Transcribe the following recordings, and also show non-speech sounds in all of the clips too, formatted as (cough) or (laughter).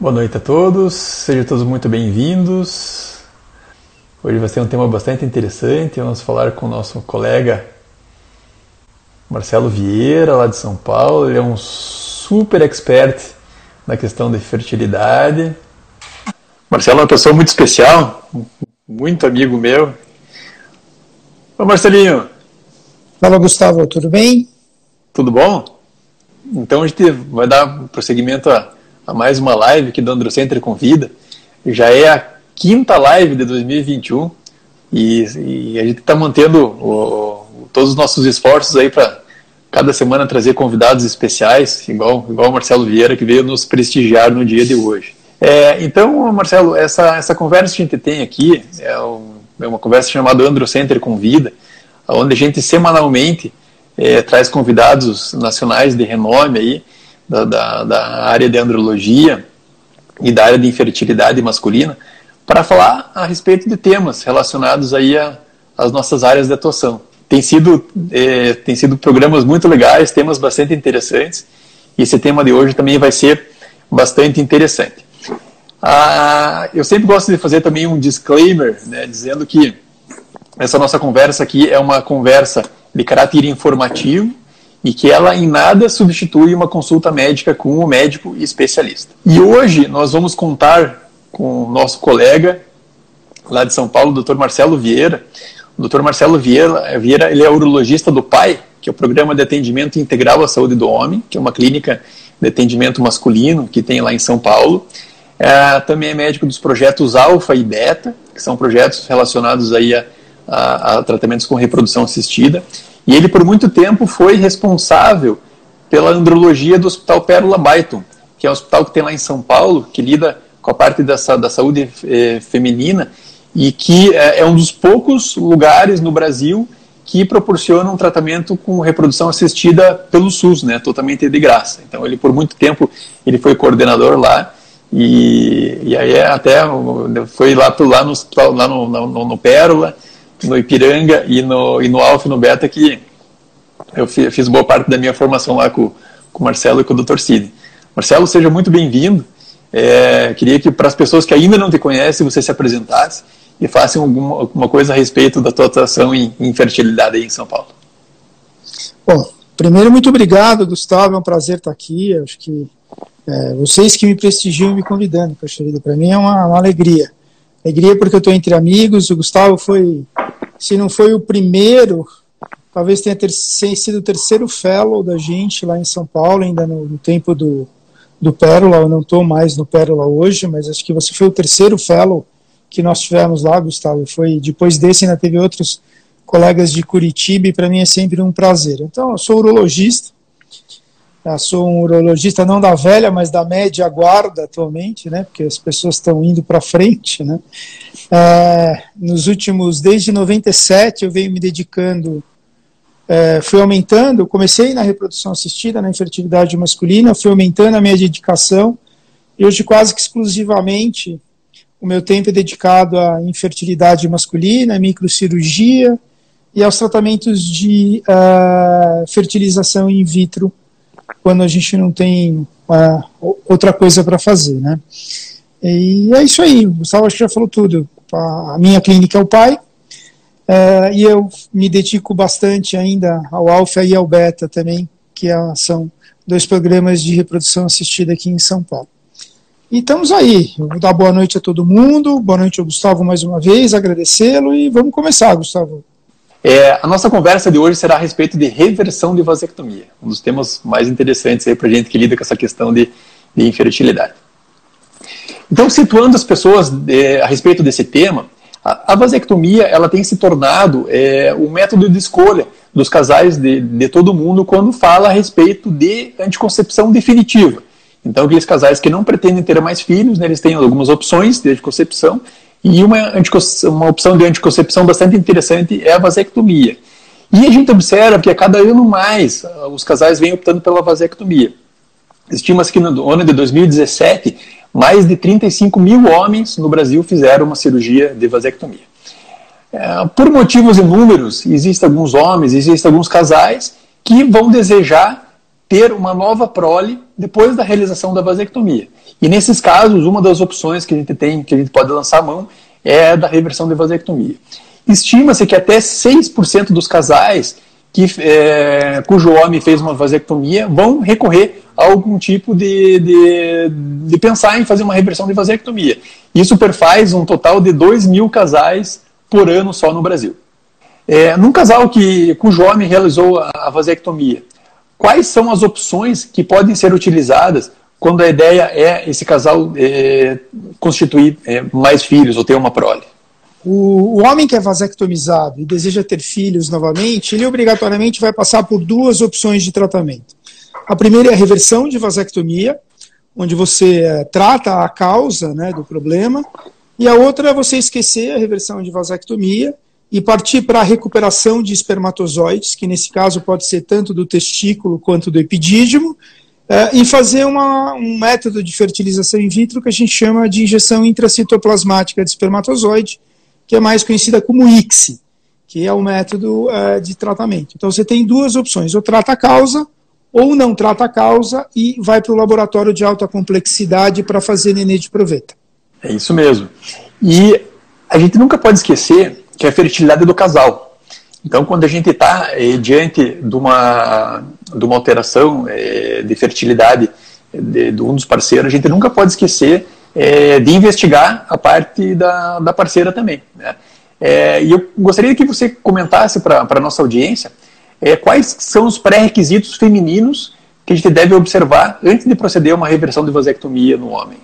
Boa noite a todos, sejam todos muito bem-vindos. Hoje vai ser um tema bastante interessante. Vamos falar com o nosso colega Marcelo Vieira, lá de São Paulo. Ele é um super expert na questão de fertilidade. Marcelo é uma pessoa muito especial, muito amigo meu. Ô Marcelinho. Fala Gustavo, tudo bem? Tudo bom? Então a gente vai dar prosseguimento a a mais uma live que do Androcenter convida. Já é a quinta live de 2021 e, e a gente está mantendo o, todos os nossos esforços aí para cada semana trazer convidados especiais, igual, igual o Marcelo Vieira, que veio nos prestigiar no dia de hoje. É, então, Marcelo, essa, essa conversa que a gente tem aqui é, um, é uma conversa chamada Androcenter Convida, onde a gente semanalmente é, traz convidados nacionais de renome aí, da, da, da área de andrologia e da área de infertilidade masculina para falar a respeito de temas relacionados aí às nossas áreas de atuação. Tem sido, é, tem sido programas muito legais, temas bastante interessantes, e esse tema de hoje também vai ser bastante interessante. Ah, eu sempre gosto de fazer também um disclaimer, né, dizendo que essa nossa conversa aqui é uma conversa de caráter informativo, e que ela em nada substitui uma consulta médica com um médico especialista. E hoje nós vamos contar com o nosso colega lá de São Paulo, o Dr. Marcelo Vieira. O Dr. Marcelo Vieira, Vieira ele é urologista do PAI, que é o Programa de Atendimento Integral à Saúde do Homem, que é uma clínica de atendimento masculino que tem lá em São Paulo. É, também é médico dos projetos Alfa e Beta, que são projetos relacionados aí a, a, a tratamentos com reprodução assistida. E ele, por muito tempo, foi responsável pela andrologia do Hospital Pérola Baiton, que é um hospital que tem lá em São Paulo, que lida com a parte da, da saúde eh, feminina e que eh, é um dos poucos lugares no Brasil que proporcionam um tratamento com reprodução assistida pelo SUS, né, totalmente de graça. Então ele por muito tempo ele foi coordenador lá e, e aí até foi lá, lá no lá no, no, no Pérola, no Ipiranga e no, e no Alfa no Beta que eu fiz boa parte da minha formação lá com, com o Marcelo e com o Dr. Cid. Marcelo, seja muito bem-vindo. É, queria que para as pessoas que ainda não te conhecem, você se apresentasse e faça alguma, alguma coisa a respeito da tua atuação em, em fertilidade aí em São Paulo. Bom, primeiro, muito obrigado, Gustavo. É um prazer estar aqui. acho que é, vocês que me prestigiam me convidando, para mim é uma, uma alegria. Alegria porque eu estou entre amigos. O Gustavo foi se não foi o primeiro, talvez tenha ter, sido o terceiro fellow da gente lá em São Paulo, ainda no, no tempo do, do Pérola. Eu não estou mais no Pérola hoje, mas acho que você foi o terceiro fellow que nós tivemos lá, Gustavo. Foi depois desse ainda teve outros colegas de Curitiba e para mim é sempre um prazer. Então, eu sou urologista, eu sou um urologista não da velha, mas da média guarda atualmente, né? Porque as pessoas estão indo para frente, né? É, nos últimos, desde 97, eu venho me dedicando, é, fui aumentando. Comecei na reprodução assistida, na infertilidade masculina, fui aumentando a minha dedicação. E hoje, quase que exclusivamente, o meu tempo é dedicado à infertilidade masculina, à microcirurgia e aos tratamentos de uh, fertilização in vitro quando a gente não tem uh, outra coisa para fazer, né? E é isso aí, o Gustavo acho que já falou tudo. A minha clínica é o pai, uh, e eu me dedico bastante ainda ao alfa e ao beta também, que são dois programas de reprodução assistida aqui em São Paulo. E estamos aí. Eu vou dar boa noite a todo mundo, boa noite ao Gustavo mais uma vez, agradecê-lo e vamos começar, Gustavo. É, a nossa conversa de hoje será a respeito de reversão de vasectomia, um dos temas mais interessantes aí para gente que lida com essa questão de, de infertilidade. Então, situando as pessoas é, a respeito desse tema, a, a, vasectomia ela tem se tornado é, o método de escolha dos casais de, de todo mundo quando fala a respeito de anticoncepção definitiva. Então, aqueles casais que não pretendem ter mais filhos, né, eles têm algumas opções de anticoncepção e uma, uma opção de anticoncepção bastante interessante é a vasectomia. E a gente observa que a cada ano mais ah, os casais vêm optando pela vasectomia. Estima-se que no ano de 2017, mais de 35 mil homens no Brasil fizeram uma cirurgia de vasectomia. É, por motivos inúmeros, existem alguns homens, existem alguns casais que vão desejar ter uma nova prole depois da realização da vasectomia. E nesses casos, uma das opções que a gente tem, que a gente pode lançar a mão, é da reversão de vasectomia. Estima-se que até 6% dos casais que, é, cujo homem fez uma vasectomia vão recorrer a algum tipo de, de, de, pensar em fazer uma reversão de vasectomia. Isso perfaz um total de 2 mil casais por ano só no Brasil. É, num casal que, cujo homem realizou a vasectomia, quais são as opções que podem ser utilizadas quando a ideia é esse casal é, constituir é, mais filhos ou ter uma prole? O, o, homem que é vasectomizado e deseja ter filhos novamente, ele obrigatoriamente vai passar por duas opções de tratamento. A primeira é a reversão de vasectomia, onde você é, trata a causa né, do problema, e a outra é você esquecer a reversão de vasectomia e partir para a recuperação de espermatozoides, que nesse caso pode ser tanto do testículo quanto do epidídimo, é, e fazer uma, um método de fertilização in vitro que a gente chama de injeção intracitoplasmática de espermatozoide, que é mais conhecida como ICSI, que é o método uh, de tratamento. Então você tem duas opções, ou trata a causa, ou não trata a causa e vai para o laboratório de alta complexidade para fazer nenê de proveta. É isso mesmo. E a gente nunca pode esquecer que é a fertilidade do casal. Então, quando a gente está eh, diante de uma, de uma alteração eh, de fertilidade de, de, um dos parceiros, a gente nunca pode esquecer é, de investigar a parte da, da parceira também. Né? E eu gostaria que você comentasse para a nossa audiência quais são os pré-requisitos femininos que a gente deve observar antes de proceder a uma reversão de vasectomia no homem.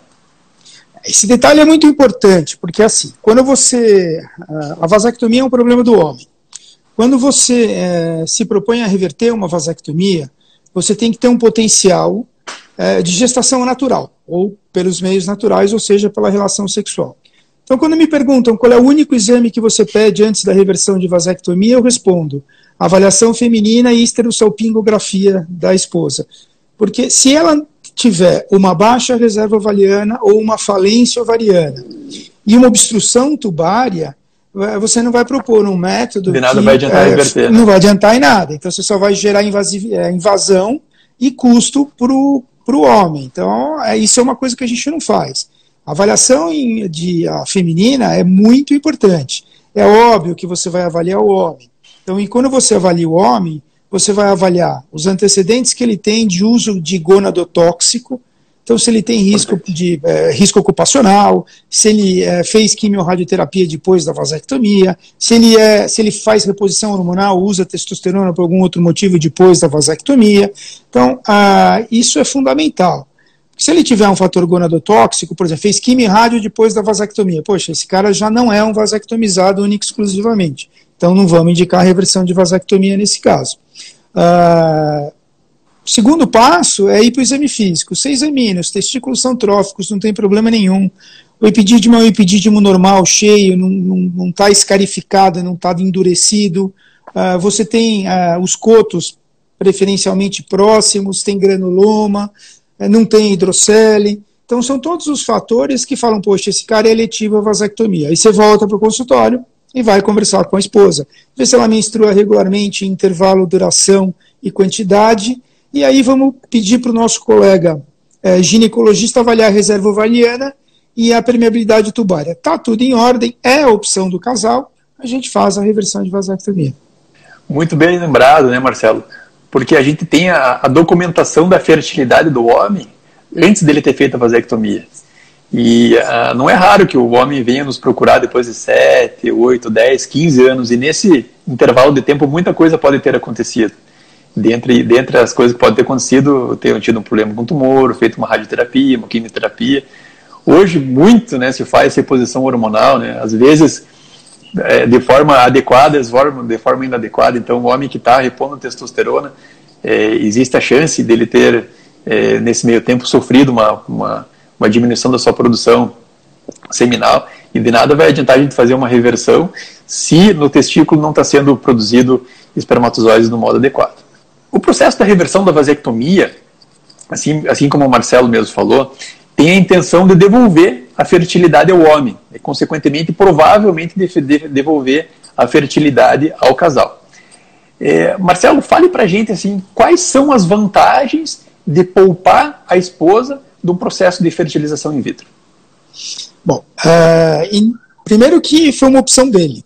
Esse detalhe é muito importante, porque assim, quando você. A vasectomia é um problema do homem. Quando você é, se propõe a reverter uma vasectomia, você tem que ter um potencial é, de gestação natural, ou pelos meios naturais, ou seja, pela relação sexual. Então, quando me perguntam qual é o único exame que você pede antes da reversão de vasectomia, eu respondo: avaliação feminina e esterossalpingografia da esposa. Porque se ela tiver uma baixa reserva ovariana ou uma falência ovariana e uma obstrução tubária, é, você não vai propor um método. De nada que, vai adiantar é, reverter. Né? Não vai adiantar em nada. Então você só vai gerar é, invasão e custo para o para o homem. Então, é, isso é uma coisa que a gente não faz. A avaliação em, de a feminina é muito importante. É óbvio que você vai avaliar o homem. Então, e quando você avalia o homem, você vai avaliar os antecedentes que ele tem de uso de gonadotóxico, então, se ele tem risco de é, risco ocupacional, se ele é, fez quimiorradioterapia depois da vasectomia, se ele, é, se ele faz reposição hormonal, usa testosterona por algum outro motivo depois da vasectomia. Então, ah, isso é fundamental. Se ele tiver um fator gonadotóxico, por exemplo, fez quimio depois da vasectomia, poxa, esse cara já não é um vasectomizado único exclusivamente. Então, não vamos indicar a reversão de vasectomia nesse caso. Ah, segundo passo é ir para o exame físico. Você examina, os testículos são tróficos, não tem problema nenhum. O epidídimo é um epidídimo normal, cheio, não está escarificado, não está endurecido. Uh, você tem uh, os cotos preferencialmente próximos, tem granuloma, uh, não tem hidrocele. Então, são todos os fatores que falam, poxa, esse cara é eletivo à vasectomia. Aí você volta para o consultório e vai conversar com a esposa. Ver se ela menstrua regularmente, intervalo, duração e quantidade e aí vamos pedir para o nosso colega é, ginecologista avaliar a reserva ovariana e a permeabilidade tubária. Está tudo em ordem, é a opção do casal, a gente faz a reversão de vasectomia. Muito bem lembrado, né, Marcelo? Porque a gente tem a, a documentação da fertilidade do homem antes dele ter feito a vasectomia. E uh, não é raro que o homem venha nos procurar depois de 7, 8, 10, 15 anos, e nesse intervalo de tempo muita coisa pode ter acontecido dentre, dentre as coisas que podem ter acontecido, ter tido um problema com tumor, feito uma radioterapia, uma quimioterapia. Hoje, muito né, se faz reposição hormonal, né, às vezes é, de forma adequada, de forma inadequada. Então, o homem que está repondo testosterona, é, existe a chance dele ter, é, nesse meio tempo, sofrido uma, uma, uma diminuição da sua produção seminal. E de nada vai adiantar a gente fazer uma reversão se no testículo não está sendo produzido espermatozoides no modo adequado. O processo da reversão da vasectomia, assim, assim como o Marcelo mesmo falou, tem a intenção de devolver a fertilidade ao homem e, consequentemente, provavelmente devolver a fertilidade ao casal. É, Marcelo, fale para gente assim, quais são as vantagens de poupar a esposa do processo de fertilização in vitro. Bom, uh, primeiro que foi uma opção dele.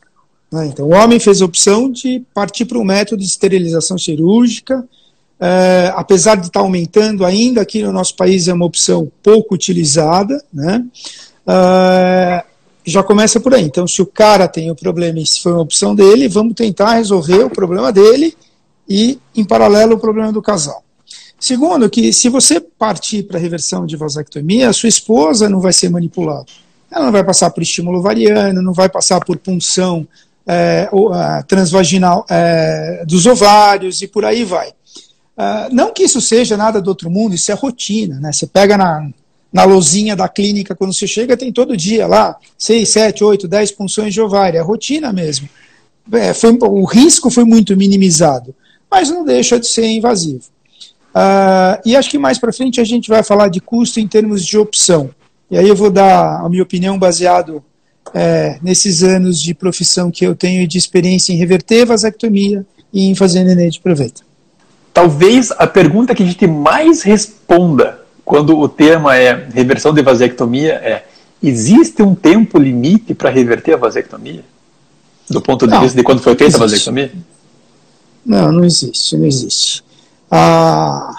Né? Então, o homem fez a opção de partir para um método de esterilização cirúrgica, uh, apesar de estar aumentando ainda, aqui no nosso país é uma opção pouco utilizada, né? Uh, já começa por aí. Então, se o cara tem o problema e se foi uma opção dele, vamos tentar resolver o problema dele e, em paralelo, o problema do casal. Segundo, que se você partir para a reversão de vasectomia, a sua esposa não vai ser manipulada. Ela não vai passar por estímulo ovariano, não vai passar por punção é, transvaginal é, dos ovários e por aí vai. Uh, não que isso seja nada do outro mundo, isso é rotina. Né? Você pega na, na lozinha da clínica, quando você chega, tem todo dia lá 6, 7, 8, 10 punções de ovário. É rotina mesmo. É, foi, o risco foi muito minimizado, mas não deixa de ser invasivo. Uh, e acho que mais para frente a gente vai falar de custo em termos de opção. E aí eu vou dar a minha opinião baseado é, nesses anos de profissão que eu tenho de experiência em reverter vasectomia e em fazer nenê de proveito. Talvez a pergunta que a gente mais responda quando o tema é reversão de vasectomia é: existe um tempo limite para reverter a vasectomia? Do ponto de não, vista de quando foi feita a vasectomia? Não, não existe, não existe. A,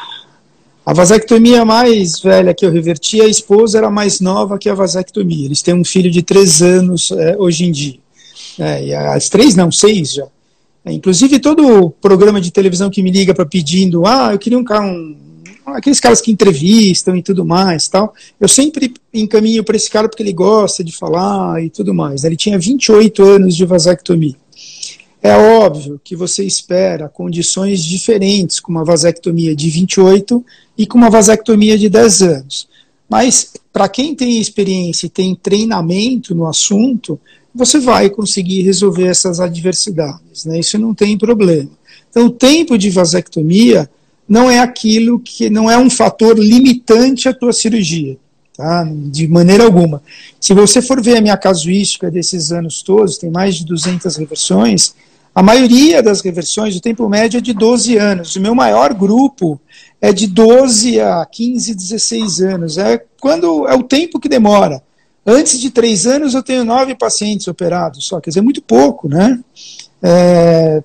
a vasectomia mais velha que eu reverti, a esposa era mais nova que a vasectomia. Eles têm um filho de três anos é, hoje em dia. É, e as três, não, seis já. É, inclusive, todo programa de televisão que me liga para pedindo, ah, eu queria um, um aqueles caras que entrevistam e tudo mais, tal. Eu sempre encaminho para esse cara porque ele gosta de falar e tudo mais. Ele tinha 28 anos de vasectomia. É óbvio que você espera condições diferentes com uma vasectomia de 28 e com uma vasectomia de 10 anos. Mas para quem tem experiência e tem treinamento no assunto, você vai conseguir resolver essas adversidades, né? Isso não tem problema. Então, o tempo de vasectomia não é aquilo que não é um fator limitante à tua cirurgia, tá? De maneira alguma. Se você for ver a minha casuística desses anos todos, tem mais de 200 reversões, a maioria das reversões, o tempo médio é de 12 anos. O meu maior grupo é de 12 a 15, 16 anos. É quando é o tempo que demora. Antes de três anos eu tenho nove pacientes operados só, quer dizer, muito pouco, né? É,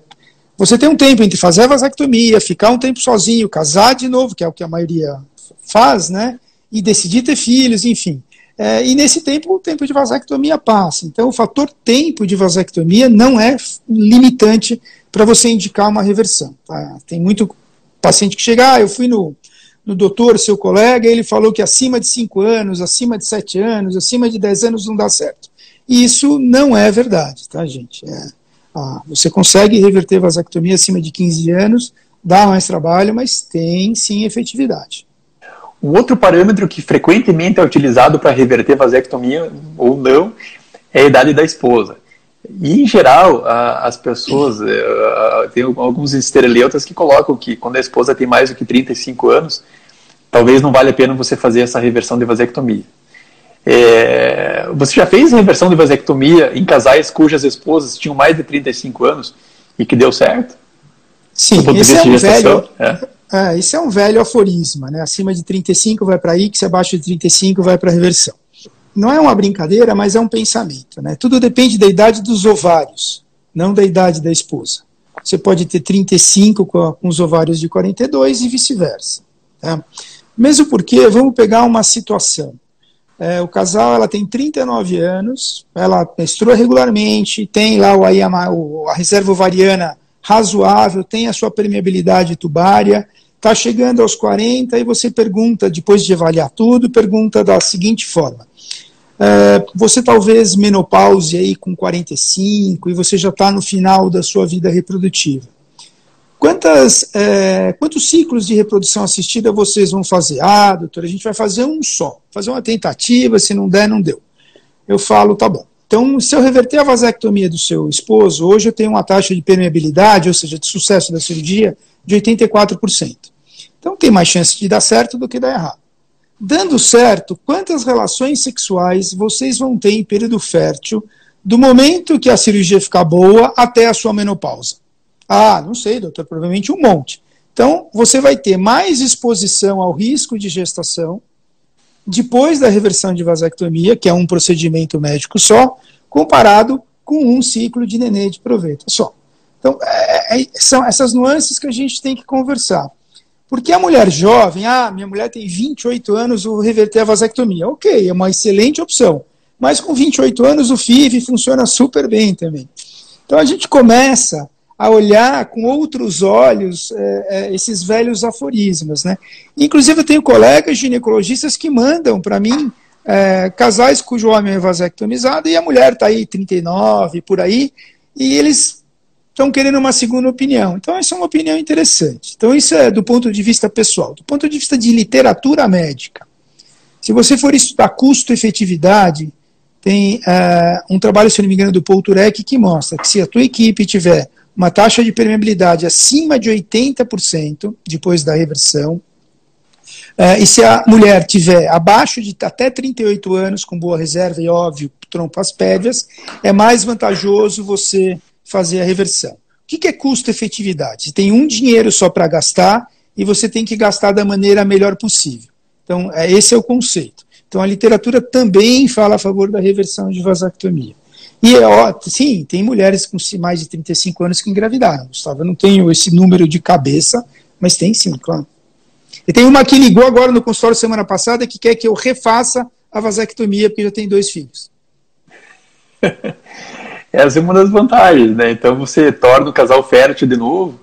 você tem um tempo entre fazer a vasectomia, ficar um tempo sozinho, casar de novo, que é o que a maioria faz, né? E decidir ter filhos, enfim. É, e nesse tempo, o tempo de vasectomia passa. Então, o fator tempo de vasectomia não é limitante para você indicar uma reversão. Tá? Tem muito paciente que chega, ah, eu fui no, no doutor, seu colega, ele falou que acima de 5 anos, acima de 7 anos, acima de 10 anos não dá certo. E isso não é verdade, tá, gente? É, ah, você consegue reverter vasectomia acima de 15 anos, dá mais trabalho, mas tem sim efetividade. Um outro parâmetro que frequentemente é utilizado para reverter vasectomia ou não é a idade da esposa. E, em geral, as pessoas, eh, tem alguns estereleutas que colocam que quando a esposa tem mais do que 35 anos, talvez não vale a pena você fazer essa reversão de vasectomia. É, você já fez reversão de vasectomia em casais cujas esposas tinham mais de 35 anos e que deu certo? Sim, isso é um velho, é. É, isso é um velho aforisma, né? Acima de 35 vai para X, abaixo de 35 vai para reversão. Não é uma brincadeira, mas é um pensamento, né? Tudo depende da idade dos ovários, não da idade da esposa. Você pode ter 35 com, os ovários de 42 e vice-versa. Tá? Mesmo porque, vamos pegar uma situação. É, o casal ela tem 39 anos, ela menstrua regularmente, tem lá o, a, a reserva ovariana razoável, tem a sua permeabilidade tubária, está chegando aos 40 e você pergunta, depois de avaliar tudo, pergunta da seguinte forma. É, você talvez menopause aí com 45 e você já está no final da sua vida reprodutiva. Quantas, é, quantos ciclos de reprodução assistida vocês vão fazer? Ah, doutor, a gente vai fazer um só. Fazer uma tentativa, se não der, não deu. Eu falo, tá bom. Então, se eu reverter a vasectomia do seu esposo, hoje eu tenho uma taxa de permeabilidade, ou seja, de sucesso da cirurgia, de 84%. Então, tem mais chance de dar certo do que dar errado. dando certo, quantas relações sexuais vocês vão ter em período fértil do momento que a cirurgia ficar boa até a sua menopausa? Ah, não sei, doutor, provavelmente um monte. Então, você vai ter mais exposição ao risco de gestação depois da reversão de vasectomia, que é um procedimento médico só, comparado com um ciclo de nenê de proveta só. Então, é, é, são essas nuances que a gente tem que conversar. Porque a mulher jovem, ah, minha mulher tem 28 anos, vou reverter a vasectomia. Ok, é uma excelente opção. Mas com 28 anos o FIV funciona super bem também. Então a gente começa a olhar com outros olhos é, é, esses velhos aforismos. Né? Inclusive eu tenho colegas ginecologistas que mandam para mim é, casais cujo homem é vasectomizado e a mulher está aí 39, por aí, e eles estão querendo uma segunda opinião. Então, essa é uma opinião interessante. Então, isso é do ponto de vista pessoal. Do ponto de vista de literatura médica, se você for estudar custo-efetividade, tem uh, um trabalho, se não me engano, do Paul Turek que mostra que se a tua equipe tiver uma taxa de permeabilidade acima de 80% depois da reversão, uh, e se a mulher tiver abaixo de até 38 anos, com boa reserva e óbvio, trompas pédias, é mais vantajoso você fazer a reversão. O que é custo-efetividade? Você tem um dinheiro só para gastar e você tem que gastar da maneira melhor possível. Então, é, esse é o conceito. Então, a literatura também fala a favor da reversão de vasectomia. E, é ó, sim, tem mulheres com mais de 35 anos que engravidaram, Gustavo. Eu não tenho esse número de cabeça, mas tem sim, claro. E tem uma que ligou agora no consultório semana passada que quer que eu refaça a vasectomia porque já tem dois filhos. (laughs) Essa é uma das vantagens, né? Então você torna o casal fértil de novo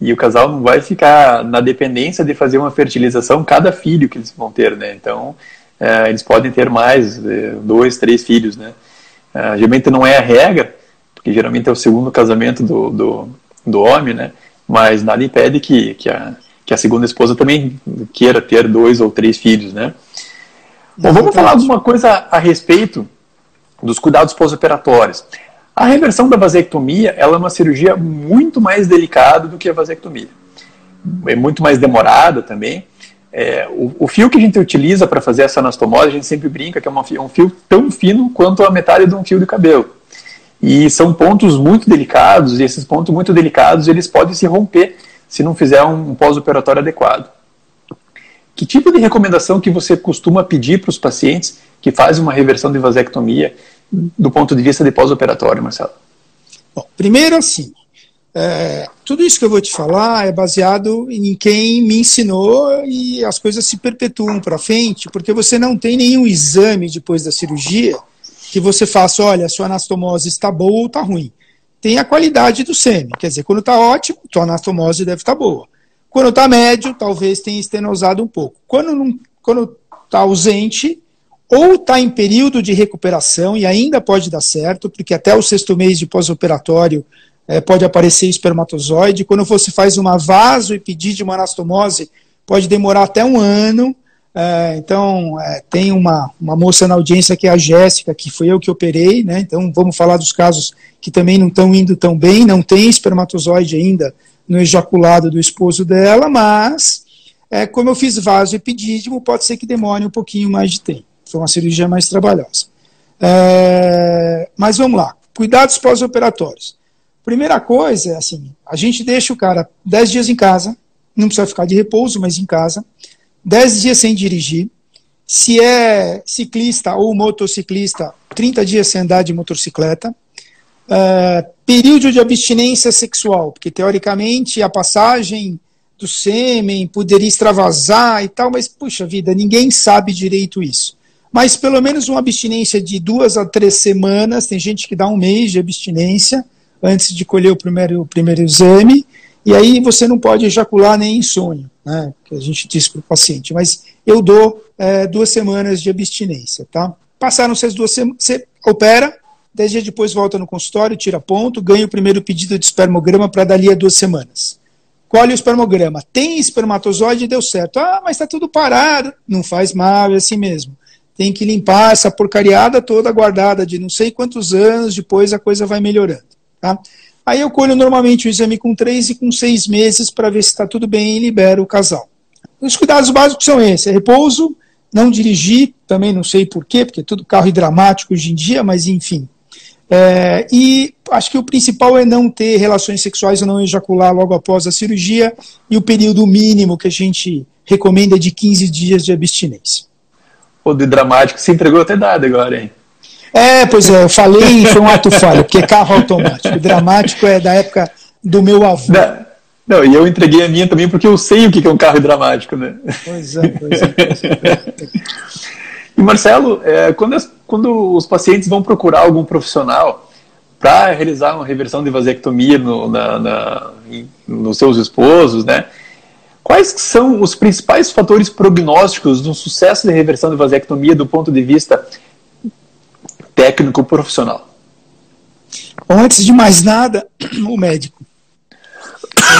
e o casal não vai ficar na dependência de fazer uma fertilização cada filho que eles vão ter, né? Então é, eles podem ter mais, é, dois, três filhos, né? É, geralmente não é a regra, porque geralmente é o segundo casamento do, do, do homem, né? Mas nada impede que, que, a, que a segunda esposa também queira ter dois ou três filhos, né? Bom, vamos falar alguma coisa a respeito dos cuidados pós-operatórios. A reversão da vasectomia ela é uma cirurgia muito mais delicada do que a vasectomia. É muito mais demorada também. É, o, o, fio que a gente utiliza para fazer essa anastomose, a gente sempre brinca que é uma, um fio tão fino quanto a metade de um fio de cabelo. E são pontos muito delicados, e esses pontos muito delicados eles podem se romper se não fizer um pós-operatório adequado. Que tipo de recomendação que você costuma pedir para os pacientes que fazem uma reversão de vasectomia do ponto de vista de pós-operatório, Marcelo? Bom, primeiro assim, é, tudo isso que eu vou te falar é baseado em quem me ensinou e as coisas se perpetuam para frente, porque você não tem nenhum exame depois da cirurgia que você faça, olha, a sua anastomose está boa ou está ruim. Tem a qualidade do sêmen, quer dizer, quando está ótimo, tua anastomose deve estar tá boa. Quando está médio, talvez tenha estenosado um pouco. Quando está ausente, ou está em período de recuperação e ainda pode dar certo, porque até o sexto mês de pós-operatório é, pode aparecer espermatozoide. Quando você faz uma vaso e pedir de uma anastomose, pode demorar até um ano. É, então, é, tem uma, uma moça na audiência que é a Jéssica, que foi eu que operei, né? Então, vamos falar dos casos que também não estão indo tão bem, não tem espermatozoide ainda no ejaculado do esposo dela, mas, é, como eu fiz vaso epidídimo, pode ser que demore um pouquinho mais de tempo. Foi uma cirurgia mais trabalhosa. É, mas vamos lá. Cuidados pós-operatórios. Primeira coisa é assim: a gente deixa o cara 10 dias em casa, não precisa ficar de repouso, mas em casa, 10 dias sem dirigir. Se é ciclista ou motociclista, 30 dias sem andar de motocicleta. Uh, período de abstinência sexual, porque teoricamente a passagem do sêmen poderia extravasar e tal, mas puxa vida, ninguém sabe direito isso mas pelo menos uma abstinência de duas a três semanas. Tem gente que dá um mês de abstinência antes de colher o primeiro, o primeiro exame, e aí você não pode ejacular nem em sonho, né, que a gente diz para o paciente. Mas eu dou é, duas semanas de abstinência. Tá? Passaram essas duas semanas, você opera, dez dias depois volta no consultório, tira ponto, ganha o primeiro pedido de espermograma para dali a duas semanas. Colhe o espermograma. Tem espermatozoide, deu certo. Ah, mas está tudo parado. Não faz mal, é assim mesmo tem que limpar essa porcariada toda guardada de não sei quantos anos, depois a coisa vai melhorando. Tá? Aí eu colho normalmente o exame com três e com seis meses para ver se está tudo bem e libero o casal. Os cuidados básicos são esses: é repouso, Não dirigi, também não sei porquê, porque é tudo carro dramático hoje em dia, mas enfim. É, e acho que o principal é não ter relações sexuais ou não ejacular logo após a cirurgia, e o período mínimo que a gente recomenda é de 15 dias de abstinência. O de dramático se entregou até dado agora, hein? É, pois é, eu falei foi um ato falho, porque carro automático. Dramático é da época do meu avô. Não, não, e eu entreguei a minha também porque eu sei o que é um carro dramático, né? Pois é, pois é. Pois é. e Marcelo, é, quando, as, quando os pacientes vão procurar algum profissional para realizar uma reversão de vasectomia no, na, na, nos seus esposos, né? Quais são os principais fatores prognósticos do sucesso de reversão de vasectomia do ponto de vista técnico profissional? Antes de mais nada, (clears throat) o médico.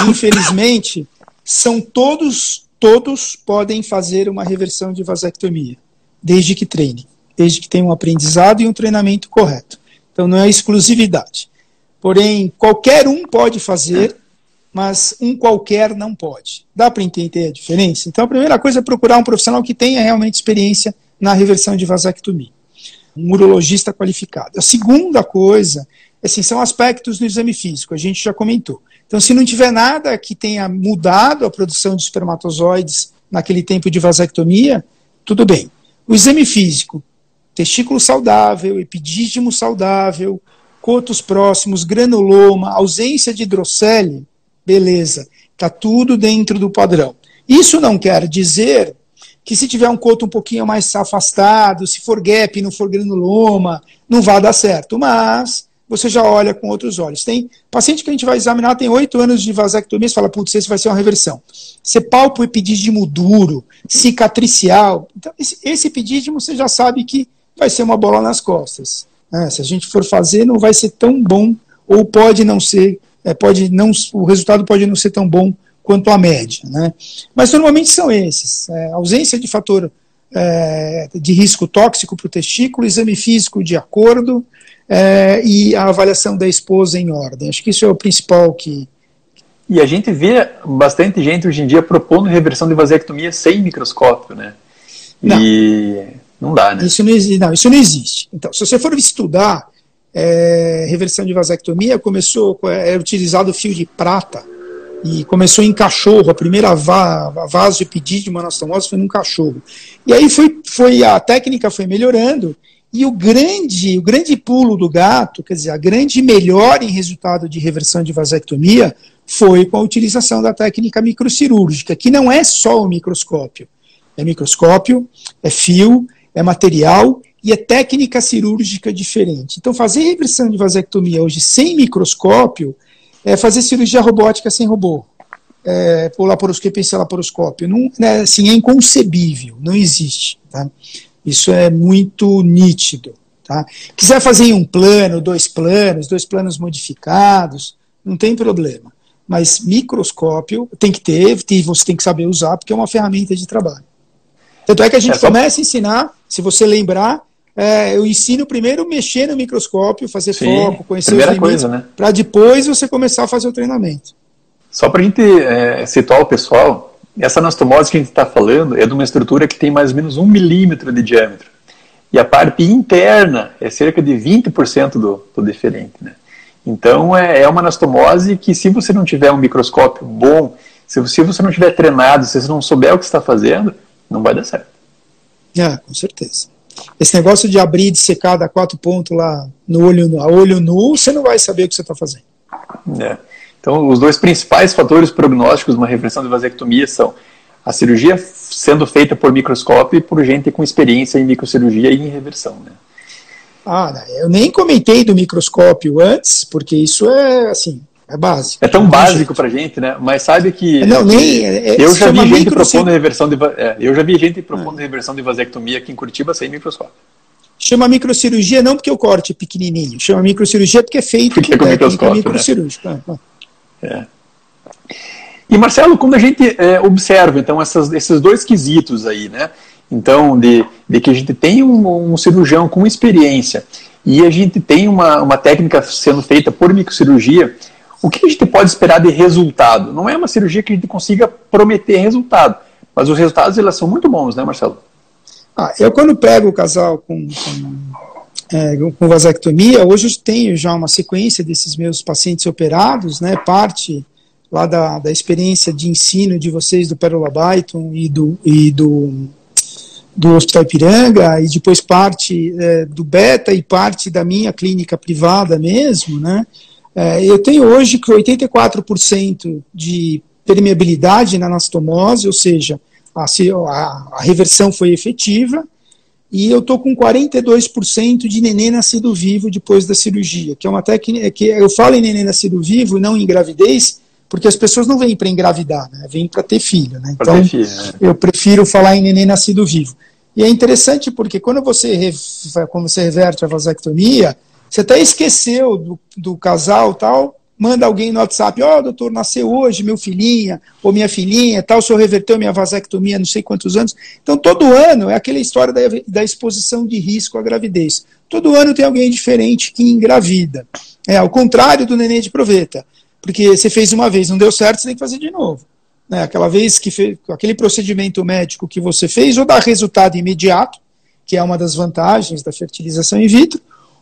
Infelizmente, são todos, todos podem fazer uma reversão de vasectomia, desde que treinem, desde que tenham um aprendizado e um treinamento correto. Então não é exclusividade. Porém, qualquer um pode fazer, mas um qualquer não pode. Dá para entender a diferença? Então a primeira coisa é procurar um profissional que tenha realmente experiência na reversão de vasectomia um urologista qualificado. A segunda coisa, assim, são aspectos do exame físico, a gente já comentou. Então, se não tiver nada que tenha mudado a produção de espermatozoides naquele tempo de vasectomia, tudo bem. O exame físico, testículo saudável, epidídimo saudável, cotos próximos, granuloma, ausência de hidrocele, beleza, está tudo dentro do padrão. Isso não quer dizer que se tiver um coto um pouquinho mais afastado, se for gap, não for granuloma, não vai dar certo. Mas você já olha com outros olhos. Tem paciente que a gente vai examinar, tem oito anos de vasectomia, você fala, putz, esse vai ser uma reversão. Você palpa o epidídimo duro, cicatricial. Então, esse, esse epidídimo você já sabe que vai ser uma bola nas costas. É, se a gente for fazer, não vai ser tão bom, ou pode não ser, é, pode não, o resultado pode não ser tão bom quanto à média. Né? Mas normalmente são esses: é, ausência de fator é, de risco tóxico para o testículo, exame físico de acordo é, e a avaliação da esposa em ordem. Acho que isso é o principal que. E a gente vê bastante gente hoje em dia propondo reversão de vasectomia sem microscópio, né? E não, não dá, né? Isso não, não, isso não existe. Então, se você for estudar é, reversão de vasectomia, começou, é utilizado fio de prata e começou em cachorro, a primeira va vaso de uma anastomose foi num cachorro. E aí foi, foi a técnica foi melhorando e o grande, o grande pulo do gato, quer dizer, a grande melhora em resultado de reversão de vasectomia foi com a utilização da técnica microcirúrgica, que não é só o microscópio. É microscópio, é fio, é material e é técnica cirúrgica diferente. Então, fazer reversão de vasectomia hoje sem microscópio é fazer cirurgia robótica sem robô, é, por laparoscopia sem laparoscópio. Não, né, assim, é inconcebível, não existe. Tá? Isso é muito nítido. Tá? Quiser fazer em um plano, dois planos, dois planos modificados, não tem problema. Mas microscópio tem que ter, você tem que saber usar, porque é uma ferramenta de trabalho. Tanto é que a gente é só... começa a ensinar, se você lembrar, é, eu ensino primeiro mexer no microscópio, fazer Sim, foco, conhecer os limites, né? para depois você começar a fazer o treinamento. Só para a gente é, situar o pessoal, essa anastomose que a gente está falando é de uma estrutura que tem mais ou menos um milímetro de diâmetro. E a parte interna é cerca de 20% do, do diferente. Né? Então é, é uma anastomose que se você não tiver um microscópio bom, se, se você não tiver treinado, se você não souber o que está fazendo, não vai dar certo. Ah, com certeza. Esse negócio de abrir e de secar, dar quatro pontos lá no olho, a olho nu, você não vai saber o que você está fazendo. É. Então, os dois principais fatores prognósticos de uma reversão de vasectomia são a cirurgia sendo feita por microscópio e por gente com experiência em microcirurgia e em reversão. Né? Ah, eu nem comentei do microscópio antes, porque isso é assim, é básico. É tão básico para gente, né? Mas sabe que não, nem, é, é eu já vi gente propondo reversão de é, eu já vi gente propondo reversão de vasectomia aqui em Curitiba sem microscópio. Chama microcirurgia não porque o corte é pequenininho, chama microcirurgia porque é feito porque com, é com técnica microcirúrgica. Né? É. E Marcelo, quando a gente é, observa então essas, esses dois quesitos aí, né? Então, de, de que a gente tem um, um cirurgião com experiência e a gente tem uma, uma técnica sendo feita por microcirurgia, o que a gente pode esperar de resultado? Não é uma cirurgia que a gente consiga prometer resultado, mas os resultados elas são muito bons, né, Marcelo? Ah, eu quando pego o casal com, com, é, com vasectomia, hoje eu tenho já uma sequência desses meus pacientes operados, né, parte lá da, da experiência de ensino de vocês do Pérola Byton e do, e do, do Hospital Ipiranga, e depois parte é, do Beta e parte da minha clínica privada mesmo, né, eu tenho hoje que 84% de permeabilidade na anastomose, ou seja, a, a, reversão foi efetiva, e eu estou com 42% de neném nascido vivo depois da cirurgia, que é uma técnica que eu falo em neném nascido vivo e não em gravidez, porque as pessoas não vêm para engravidar, né? vêm para ter filho. Né? Então, filho, né? eu prefiro falar em neném nascido vivo. E é interessante porque quando você, quando você reverte a vasectomia, você até esqueceu do, do casal tal, manda alguém no WhatsApp, ó, oh, doutor, nasceu hoje meu filhinha, ou minha filhinha, tal, o senhor reverteu minha vasectomia não sei quantos anos. Então, todo ano é aquela história da, da exposição de risco à gravidez. Todo ano tem alguém diferente que engravida. É ao contrário do neném de proveta. Porque você fez uma vez, não deu certo, você tem que fazer de novo. Né? Aquela vez que fez, aquele procedimento médico que você fez, ou dá resultado imediato, que é uma das vantagens da fertilização in vitro,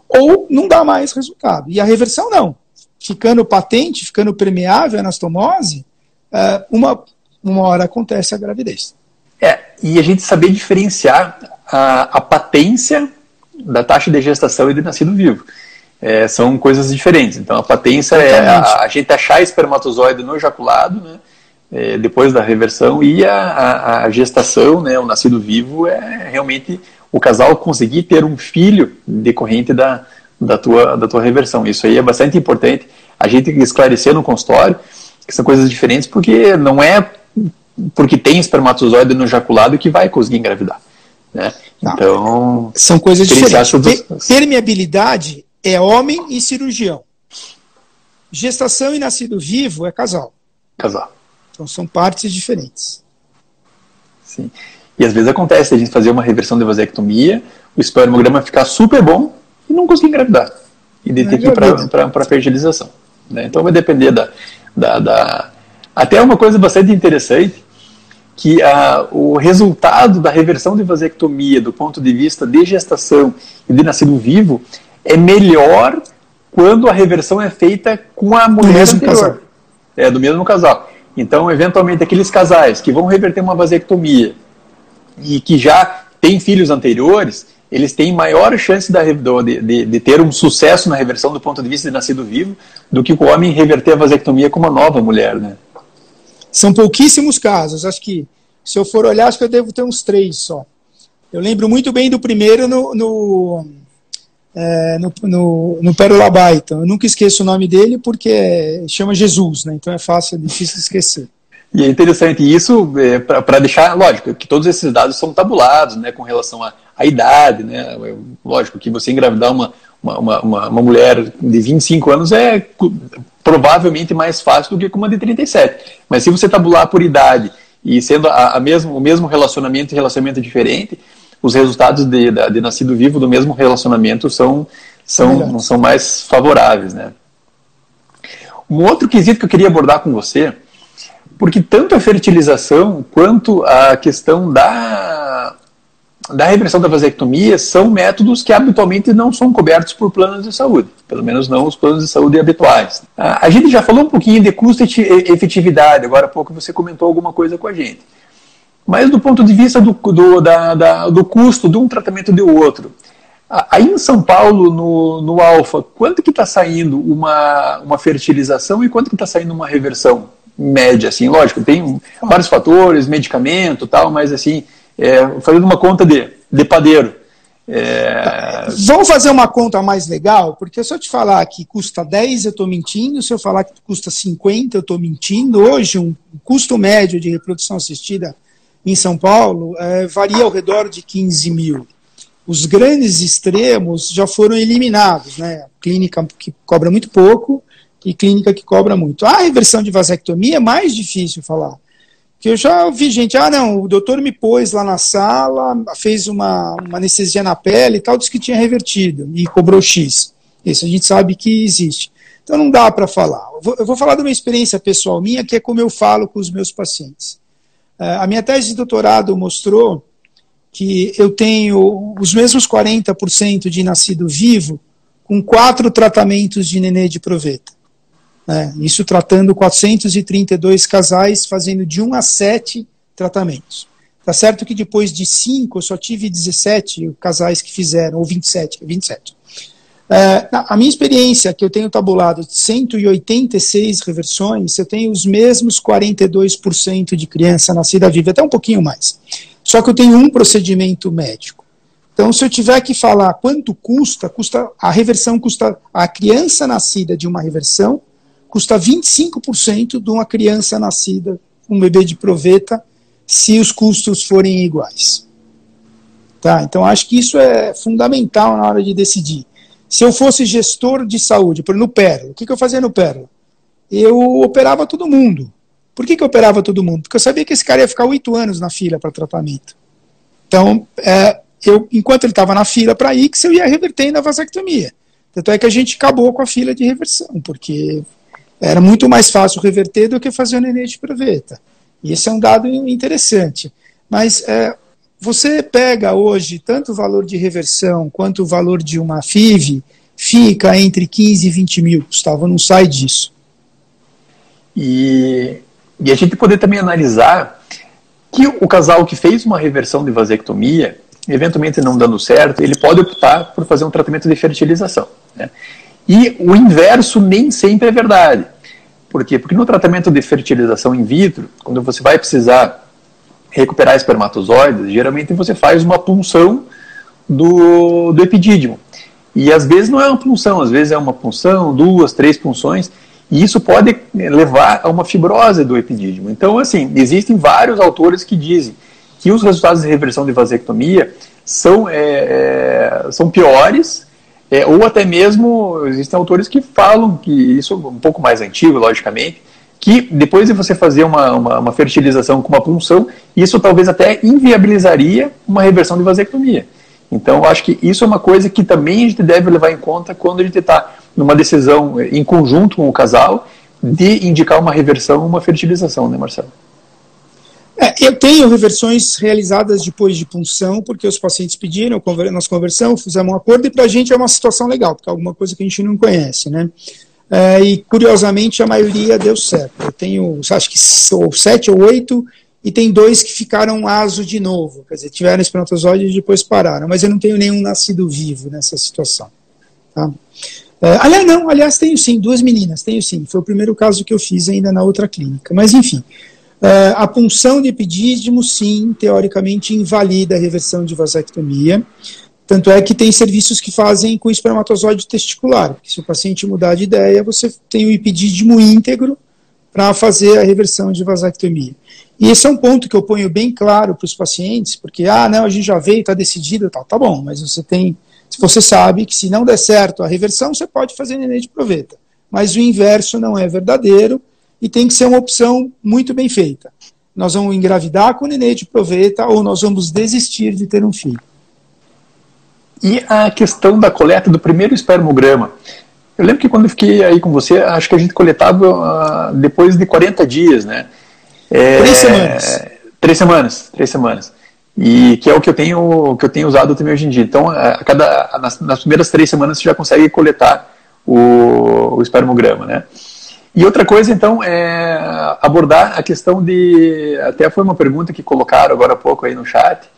ou não dá mais resultado. E a reversão não. Ficando patente, ficando permeável a anastomose, é, uma, uma hora acontece a gravidez. É, e a gente saber diferenciar a, a patência da taxa de gestação e de nascido vivo. É, são coisas diferentes. Então, a patência é a, a, gente achar espermatozoide no ejaculado, né, é, depois da reversão, e a, a, a, gestação, né, o nascido vivo, é realmente o casal conseguir ter um filho decorrente da, da, tua, da tua reversão. Isso aí é bastante importante a gente esclarecer no consultório que são coisas diferentes, porque não é porque tem espermatozoide no ejaculado que vai conseguir engravidar. Né? Então, são coisas diferentes. Permeabilidade é homem e cirurgião. Gestação e nascido vivo é casal. Casal. Então são partes diferentes. Sim. E às vezes acontece a gente fazer uma reversão de vasectomia, o espermograma ficar super bom e não conseguir engravidar. E de ter que ir para fertilização. Né? Então vai depender da, da, da, Até uma coisa bastante interessante, que a, o resultado da reversão de vasectomia do ponto de vista de gestação e de nascido vivo é melhor quando a reversão é feita com a mulher do anterior. Casal. É, do mesmo casal. Então, eventualmente, aqueles casais que vão reverter uma vasectomia e que já têm filhos anteriores, eles têm maior chance de, de, de, ter um sucesso na reversão do ponto de vista de nascido vivo do que o homem reverter a vasectomia com uma nova mulher, né? São pouquíssimos casos. Acho que, se eu for olhar, acho que eu devo ter uns três só. Eu lembro muito bem do primeiro no, no, é, no, no, no Pérola Baita. Eu nunca esqueço o nome dele porque chama Jesus, né? Então é fácil, é difícil de esquecer. E é interessante isso é, para deixar, lógico, que todos esses dados são tabulados, né, com relação à, idade, né, lógico que você engravidar uma, uma, uma, uma, mulher de 25 anos é provavelmente mais fácil do que com uma de 37. Mas se você tabular por idade e sendo a, a mesmo, o mesmo relacionamento e relacionamento diferente, os resultados de, de, de nascido vivo do mesmo relacionamento são, são, são mais favoráveis. Né. Um outro quesito que eu queria abordar com você porque tanto a fertilização quanto a questão da, da reversão da vasectomia são métodos que habitualmente não são cobertos por planos de saúde, pelo menos não os planos de saúde habituais. A gente já falou um pouquinho de custo e efetividade, agora há pouco você comentou alguma coisa com a gente. Mas do ponto de vista do, do, da, da, do custo de um tratamento de outro, Aí em São Paulo, no, no Alfa, quanto que está saindo uma, uma fertilização e quanto que está saindo uma reversão? Média, assim, lógico, tem vários fatores, medicamento tal, mas assim, é, fazendo uma conta de, de padeiro. É... Vamos fazer uma conta mais legal, porque se eu te falar que custa 10, eu estou mentindo, se eu falar que custa 50, eu estou mentindo. Hoje, um custo médio de reprodução assistida em São Paulo é, varia ao redor de 15 mil. Os grandes extremos já foram eliminados, né? Clínica que cobra muito pouco, e clínica que cobra muito. A reversão de vasectomia é mais difícil falar. Que eu já ouvi gente, ah, não, o doutor me pôs lá na sala, fez uma, uma anestesia na pele e tal, disse que tinha revertido e cobrou X. Isso a gente sabe que existe. Então não dá para falar. Eu vou, eu vou, falar de uma experiência pessoal minha, que é como eu falo com os meus pacientes. Uh, a minha tese de doutorado mostrou que eu tenho os mesmos 40% de nascido vivo com quatro tratamentos de nenê de proveta. É, isso tratando 432 casais, fazendo de 1 a 7 tratamentos. Tá certo que depois de 5 eu só tive 17 casais que fizeram, ou 27, 27. É, a minha experiência, que eu tenho tabulado 186 reversões, eu tenho os mesmos 42% de criança nascida viva, até um pouquinho mais. Só que eu tenho um procedimento médico. Então, se eu tiver que falar quanto custa, custa a reversão custa a criança nascida de uma reversão custa 25% de uma criança nascida, um bebê de proveta, se os custos forem iguais. Tá? Então, acho que isso é fundamental na hora de decidir. Se eu fosse gestor de saúde, por no Pérola, o que, que eu fazia no Pérola? Eu operava todo mundo. Por que, que eu operava todo mundo? Porque eu sabia que esse cara ia ficar oito anos na fila para tratamento. Então, é, eu, enquanto ele estava na fila para Ix, eu ia revertendo a vasectomia. Tanto é que a gente acabou com a fila de reversão, porque era muito mais fácil reverter do que fazer o nenê de proveta. E esse é um dado interessante. Mas é, você pega hoje tanto o valor de reversão quanto o valor de uma FIV, fica entre 15 e 20 mil, Gustavo, não sai disso. E, e a gente poder também analisar que o casal que fez uma reversão de vasectomia, eventualmente não dando certo, ele pode optar por fazer um tratamento de fertilização. Né? E o inverso nem sempre é verdade. Por quê? Porque no tratamento de fertilização in vitro, quando você vai precisar recuperar espermatozoides, geralmente você faz uma punção do, do epidídimo. E às vezes não é uma punção, às vezes é uma punção, duas, três punções, e isso pode levar a uma fibrose do epidídimo. Então, assim, existem vários autores que dizem que os resultados de reversão de vasectomia são, é, é são piores é, ou até mesmo, existem autores que falam que isso é um pouco mais antigo, logicamente, que depois de você fazer uma, uma, uma, fertilização com uma punção, isso talvez até inviabilizaria uma reversão de vasectomia. Então, acho que isso é uma coisa que também a gente deve levar em conta quando a gente está numa decisão em conjunto com o casal de indicar uma reversão uma fertilização, né, Marcelo? É, eu tenho reversões realizadas depois de punção, porque os pacientes pediram, nós conversamos, fizemos um acordo, e para a gente é uma situação legal, porque é alguma coisa que a gente não conhece, né? É, e curiosamente a maioria deu certo. Eu tenho, acho que sou sete ou oito, e tem dois que ficaram aso de novo, quer dizer, tiveram espermatozoide e depois pararam, mas eu não tenho nenhum nascido vivo nessa situação. Tá? É, aliás, não, aliás, tenho sim, duas meninas, tenho sim. Foi o primeiro caso que eu fiz ainda na outra clínica. Mas enfim, Uh, a punção de epidídimo, sim, teoricamente invalida a reversão de vasectomia. Tanto é que tem serviços que fazem com espermatozoide testicular. Se o paciente mudar de ideia, você tem o epidídimo íntegro para fazer a reversão de vasectomia. E esse é um ponto que eu ponho bem claro para os pacientes, porque, ah, não, a gente já veio, está decidido, tal, tá bom, mas você tem, você sabe que se não der certo a reversão, você pode fazer neném de proveta. Mas o inverso não é verdadeiro, e tem que ser uma opção muito bem feita. Nós vamos engravidar com o nenê de proveta ou nós vamos desistir de ter um filho. E a questão da coleta do primeiro espermograma. Eu lembro que quando eu fiquei aí com você, acho que a gente coletava uh, depois de 40 dias, né? É, três semanas. Três semanas, três semanas. E que é o que eu tenho, que eu tenho usado também hoje em dia. Então, a cada, nas, nas primeiras três semanas você já consegue coletar o, o espermograma, né? E outra coisa, então, é abordar a questão de. Até foi uma pergunta que colocaram agora há pouco aí no chat.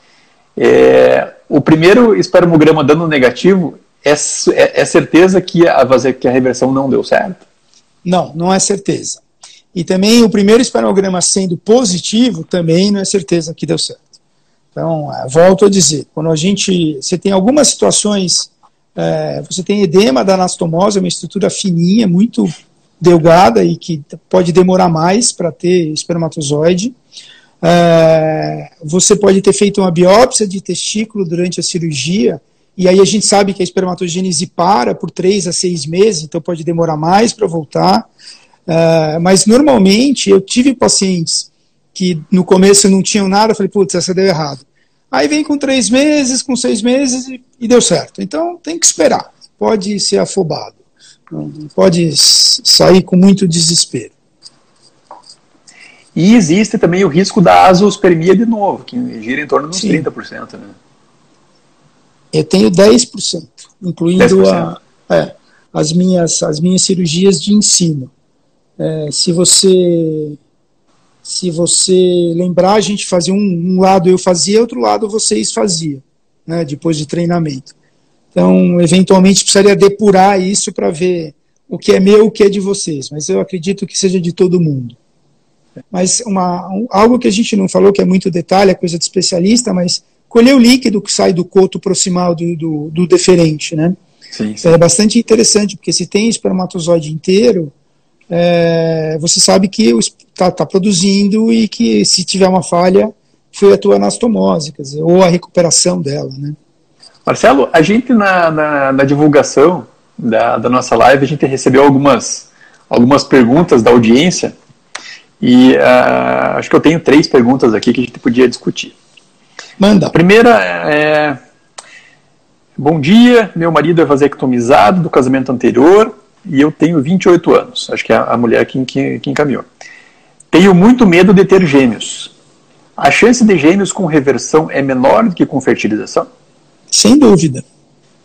É, o primeiro espermograma dando negativo, é, é, é certeza que a, que a reversão não deu certo? Não, não é certeza. E também o primeiro espermograma sendo positivo, também não é certeza que deu certo. Então, é, volto a dizer, quando a gente. Você tem algumas situações. É, você tem edema da anastomose, uma estrutura fininha, muito delgada e que pode demorar mais para ter espermatozoide. É, você pode ter feito uma biópsia de testículo durante a cirurgia, e aí a gente sabe que a espermatogênese para por três a seis meses, então pode demorar mais para voltar. É, mas normalmente eu tive pacientes que no começo não tinham nada, falei, putz, essa deu errado. Aí vem com três meses, com seis meses e, e deu certo. Então tem que esperar, pode ser afobado. Não pode sair com muito desespero. E existe também o risco da azoospermia de novo, que gira em torno de uns Sim. 30%. Né? Eu tenho 10%, incluindo 10%. A, é, as, minhas, as minhas cirurgias de ensino. É, se você se você lembrar, a gente fazia um, um, lado eu fazia, outro lado vocês faziam, né, depois de treinamento. Então, eventualmente precisaria depurar isso para ver o que é meu, o que é de vocês, mas eu acredito que seja de todo mundo. Mas uma, um, algo que a gente não falou, que é muito detalhe, é coisa de especialista, mas colher o líquido que sai do coto proximal do, do, do deferente, né? Sim, sim. É bastante interessante, porque se tem espermatozoide inteiro, é, você sabe que está tá produzindo e que se tiver uma falha, foi a tua anastomose, quer dizer, ou a recuperação dela, né? Marcelo, a gente na, na, na divulgação da, da, nossa live, a gente recebeu algumas, algumas perguntas da audiência e uh, acho que eu tenho três perguntas aqui que a gente podia discutir. Manda. A primeira é: Bom dia, meu marido é vasectomizado do casamento anterior e eu tenho 28 anos. Acho que é a mulher que, que, que encaminhou. Tenho muito medo de ter gêmeos. A chance de gêmeos com reversão é menor do que com fertilização? Sem dúvida.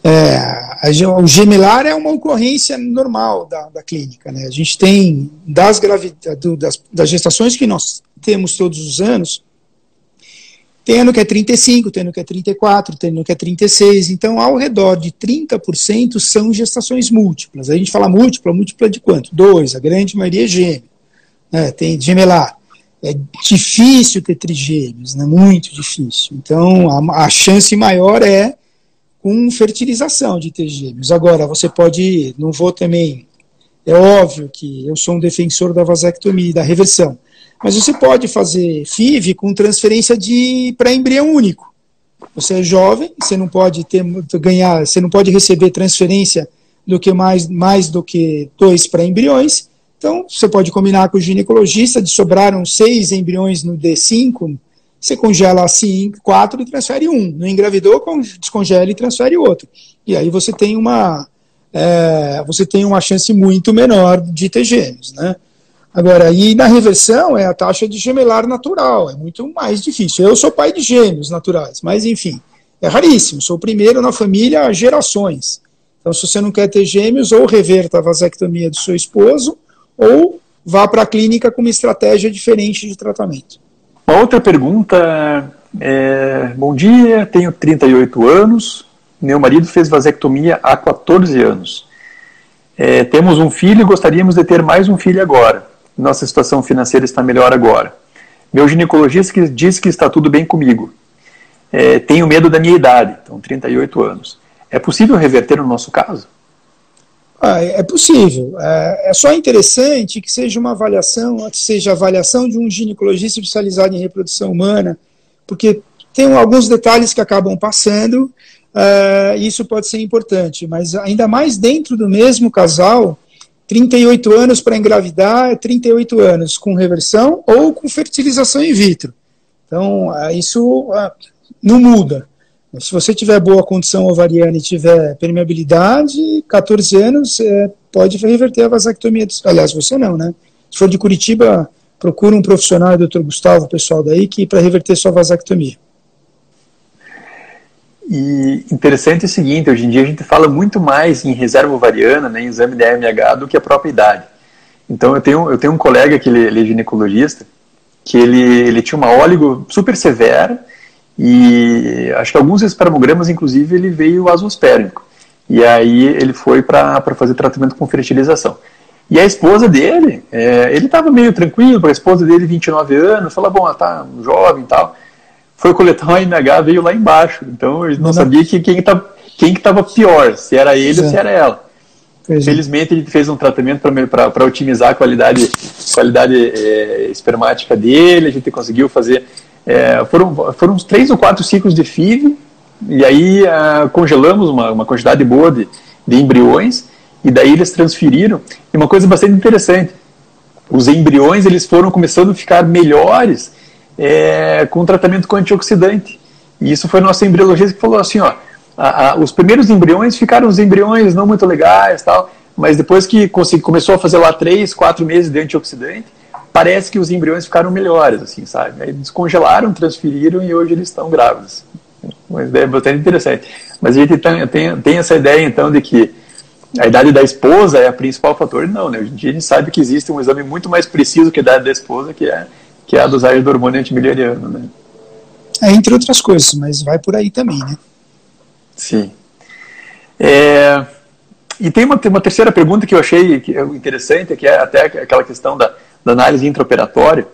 É, o gemelar é uma ocorrência normal da, da clínica. Né? A gente tem, das, das, das gestações que nós temos todos os anos, tem ano que é 35, tem ano que é 34, tem ano que é 36. Então, ao redor de 30% são gestações múltiplas. A gente fala múltipla, múltipla de quanto? Dois, a grande maioria é gêmeo. Né? Tem gemelar. É difícil ter trigêmeos, né? muito difícil. Então, a, a chance maior é com fertilização de ter gêmeos. Agora, você pode, não vou também, é óbvio que eu sou um defensor da vasectomia, da reversão, mas você pode fazer FIV com transferência de para embrião único. Você é jovem, você não pode ter ganhar, você não pode receber transferência do que mais, mais do que dois para embriões. Então, você pode combinar com o ginecologista de sobraram seis embriões no D5, você congela assim quatro e transfere um. Não engravidou, descongela e transfere outro. E aí você tem uma é, você tem uma chance muito menor de ter gêmeos, né? Agora, e na reversão é a taxa de gemelar natural, é muito mais difícil. Eu sou pai de gêmeos naturais, mas enfim, é raríssimo. Sou o primeiro na família há gerações. Então, se você não quer ter gêmeos, ou reverta a vasectomia do seu esposo, ou vá para a clínica com uma estratégia diferente de tratamento. Uma outra pergunta é, bom dia, tenho 38 anos, meu marido fez vasectomia há 14 anos. É, temos um filho e gostaríamos de ter mais um filho agora. Nossa situação financeira está melhor agora. Meu ginecologista diz que está tudo bem comigo. É, tenho medo da minha idade, então 38 anos. É possível reverter no nosso caso? Ah, é possível. É, é, só interessante que seja uma avaliação, seja avaliação de um ginecologista especializado em reprodução humana, porque tem alguns detalhes que acabam passando, uh, isso pode ser importante, mas ainda mais dentro do mesmo casal, 38 anos para engravidar, 38 anos com reversão ou com fertilização in vitro. Então, uh, isso uh, não muda. Se você tiver boa condição ovariana e tiver permeabilidade, 14 anos é, pode reverter a vasectomia. Aliás, você não, né? Se for de Curitiba, procura um profissional, doutor Gustavo, pessoal daí, que para reverter sua vasectomia. E interessante é o seguinte, hoje em dia a gente fala muito mais em reserva ovariana, né, em exame de AMH, do que a própria idade. Então eu tenho, eu tenho um colega que ele, ele é ginecologista, que ele, ele tinha uma óligo super severa, e acho que alguns espermogramas, inclusive, ele veio azospérmico. E aí ele foi para fazer tratamento com fertilização. E a esposa dele, é, ele estava meio tranquilo, porque a esposa dele, 29 anos, falou, bom, ela tá jovem e tal. Foi coletar um MH, veio lá embaixo. Então ele não, não sabia que, quem tá, quem que estava pior, se era ele ou se era ela. É. Felizmente ele fez um tratamento para otimizar a qualidade, qualidade é, espermática dele, a gente conseguiu fazer é, foram, foram uns três ou quatro ciclos de FIV, e aí uh, congelamos uma, uma quantidade boa de, de embriões, e daí eles transferiram. E uma coisa bastante interessante, os embriões eles foram começando a ficar melhores é, com tratamento com antioxidante. E isso foi nosso embriologista que falou assim, ó, a, a, os primeiros embriões ficaram os embriões não muito legais tal, mas depois que começou a fazer lá três, quatro meses de antioxidante, parece que os embriões ficaram melhores, assim, sabe? Aí descongelaram, transferiram e hoje eles estão grávidos. Uma ideia bastante interessante. Mas a gente tem, tem, tem essa ideia, então, de que a idade da esposa é a principal fator. Não, né? Hoje em dia a gente sabe que existe um exame muito mais preciso que a idade da esposa, que é, que é a dosagem do hormônio antimileriano, né? É, entre outras coisas, mas vai por aí também, né? Sim. É, e tem uma, tem uma terceira pergunta que eu achei é interessante, que é até aquela questão da, da análise intraoperatória.